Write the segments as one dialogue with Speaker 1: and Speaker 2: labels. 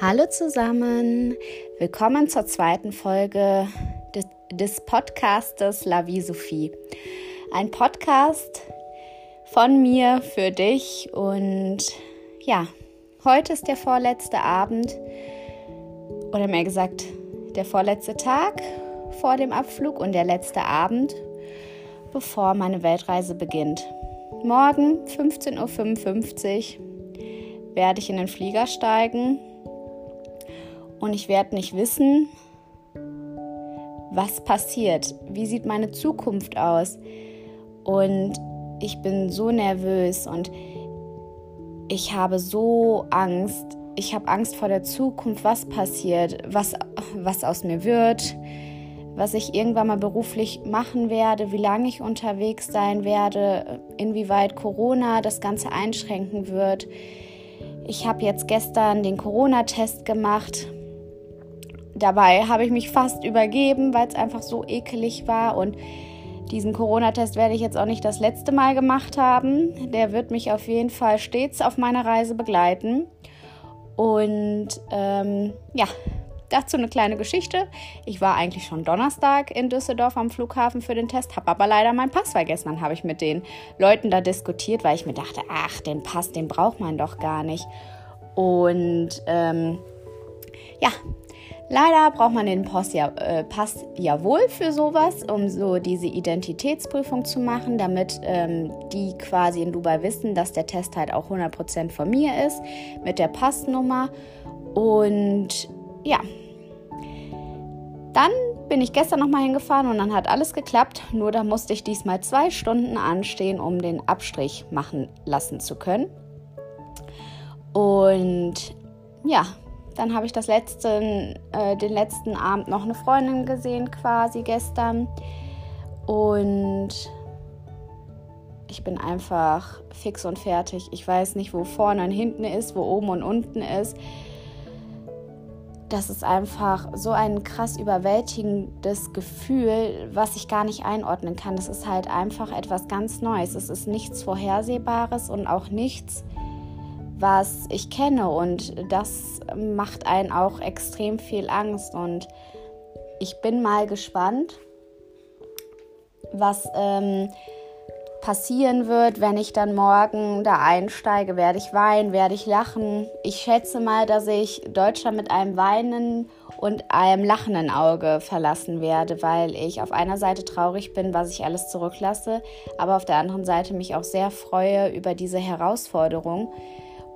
Speaker 1: Hallo zusammen, willkommen zur zweiten Folge des, des Podcastes La Vie Sophie. Ein Podcast von mir für dich und ja, heute ist der vorletzte Abend oder mehr gesagt der vorletzte Tag vor dem Abflug und der letzte Abend, bevor meine Weltreise beginnt. Morgen 15.55 Uhr werde ich in den Flieger steigen und ich werde nicht wissen, was passiert, wie sieht meine Zukunft aus. Und ich bin so nervös und ich habe so Angst. Ich habe Angst vor der Zukunft, was passiert, was, was aus mir wird, was ich irgendwann mal beruflich machen werde, wie lange ich unterwegs sein werde, inwieweit Corona das Ganze einschränken wird. Ich habe jetzt gestern den Corona-Test gemacht Dabei habe ich mich fast übergeben, weil es einfach so ekelig war. Und diesen Corona-Test werde ich jetzt auch nicht das letzte Mal gemacht haben. Der wird mich auf jeden Fall stets auf meiner Reise begleiten. Und ähm, ja, dazu eine kleine Geschichte. Ich war eigentlich schon Donnerstag in Düsseldorf am Flughafen für den Test, habe aber leider meinen Pass vergessen. Dann habe ich mit den Leuten da diskutiert, weil ich mir dachte, ach, den Pass, den braucht man doch gar nicht. Und ähm, ja, Leider braucht man den Pass ja, äh, Pass ja wohl für sowas, um so diese Identitätsprüfung zu machen, damit ähm, die quasi in Dubai wissen, dass der Test halt auch 100% von mir ist, mit der Passnummer. Und ja, dann bin ich gestern nochmal hingefahren und dann hat alles geklappt. Nur da musste ich diesmal zwei Stunden anstehen, um den Abstrich machen lassen zu können. Und ja, dann habe ich das letzte, äh, den letzten Abend noch eine Freundin gesehen, quasi gestern. Und ich bin einfach fix und fertig. Ich weiß nicht, wo vorne und hinten ist, wo oben und unten ist. Das ist einfach so ein krass überwältigendes Gefühl, was ich gar nicht einordnen kann. Es ist halt einfach etwas ganz Neues. Es ist nichts Vorhersehbares und auch nichts, was ich kenne und das macht einen auch extrem viel Angst und ich bin mal gespannt, was ähm, passieren wird, wenn ich dann morgen da einsteige. Werde ich weinen, werde ich lachen? Ich schätze mal, dass ich Deutschland mit einem weinen und einem lachenden Auge verlassen werde, weil ich auf einer Seite traurig bin, was ich alles zurücklasse, aber auf der anderen Seite mich auch sehr freue über diese Herausforderung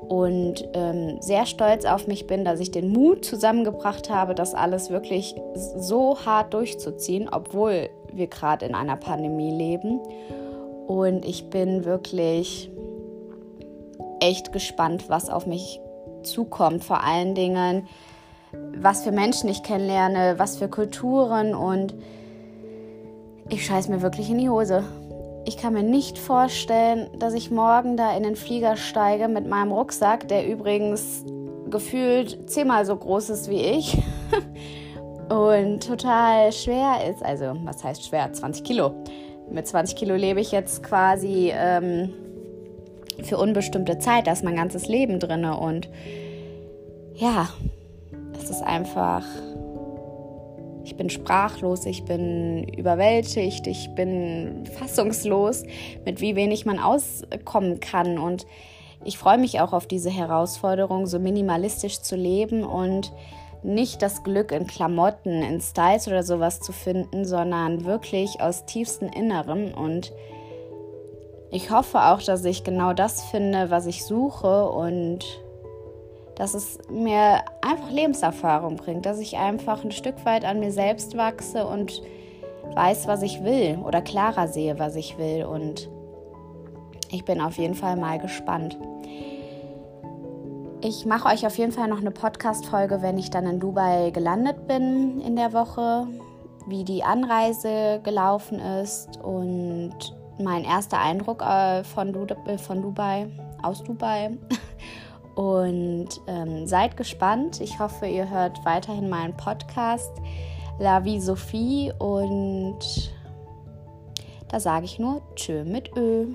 Speaker 1: und ähm, sehr stolz auf mich bin, dass ich den Mut zusammengebracht habe, das alles wirklich so hart durchzuziehen, obwohl wir gerade in einer Pandemie leben. Und ich bin wirklich echt gespannt, was auf mich zukommt. Vor allen Dingen, was für Menschen ich kennenlerne, was für Kulturen und ich scheiß mir wirklich in die Hose. Ich kann mir nicht vorstellen, dass ich morgen da in den Flieger steige mit meinem Rucksack, der übrigens gefühlt zehnmal so groß ist wie ich und total schwer ist. Also, was heißt schwer? 20 Kilo. Mit 20 Kilo lebe ich jetzt quasi ähm, für unbestimmte Zeit. Da ist mein ganzes Leben drin. Und ja, es ist einfach ich bin sprachlos, ich bin überwältigt, ich bin fassungslos, mit wie wenig man auskommen kann. Und ich freue mich auch auf diese Herausforderung, so minimalistisch zu leben und nicht das Glück in Klamotten, in Styles oder sowas zu finden, sondern wirklich aus tiefstem Inneren. Und ich hoffe auch, dass ich genau das finde, was ich suche und dass es mir einfach Lebenserfahrung bringt, dass ich einfach ein Stück weit an mir selbst wachse und weiß, was ich will oder klarer sehe, was ich will. Und ich bin auf jeden Fall mal gespannt. Ich mache euch auf jeden Fall noch eine Podcast-Folge, wenn ich dann in Dubai gelandet bin in der Woche, wie die Anreise gelaufen ist und mein erster Eindruck äh, äh, von Dubai, aus Dubai. Und ähm, seid gespannt. Ich hoffe, ihr hört weiterhin meinen Podcast La Vie Sophie. Und da sage ich nur Tschö mit Ö.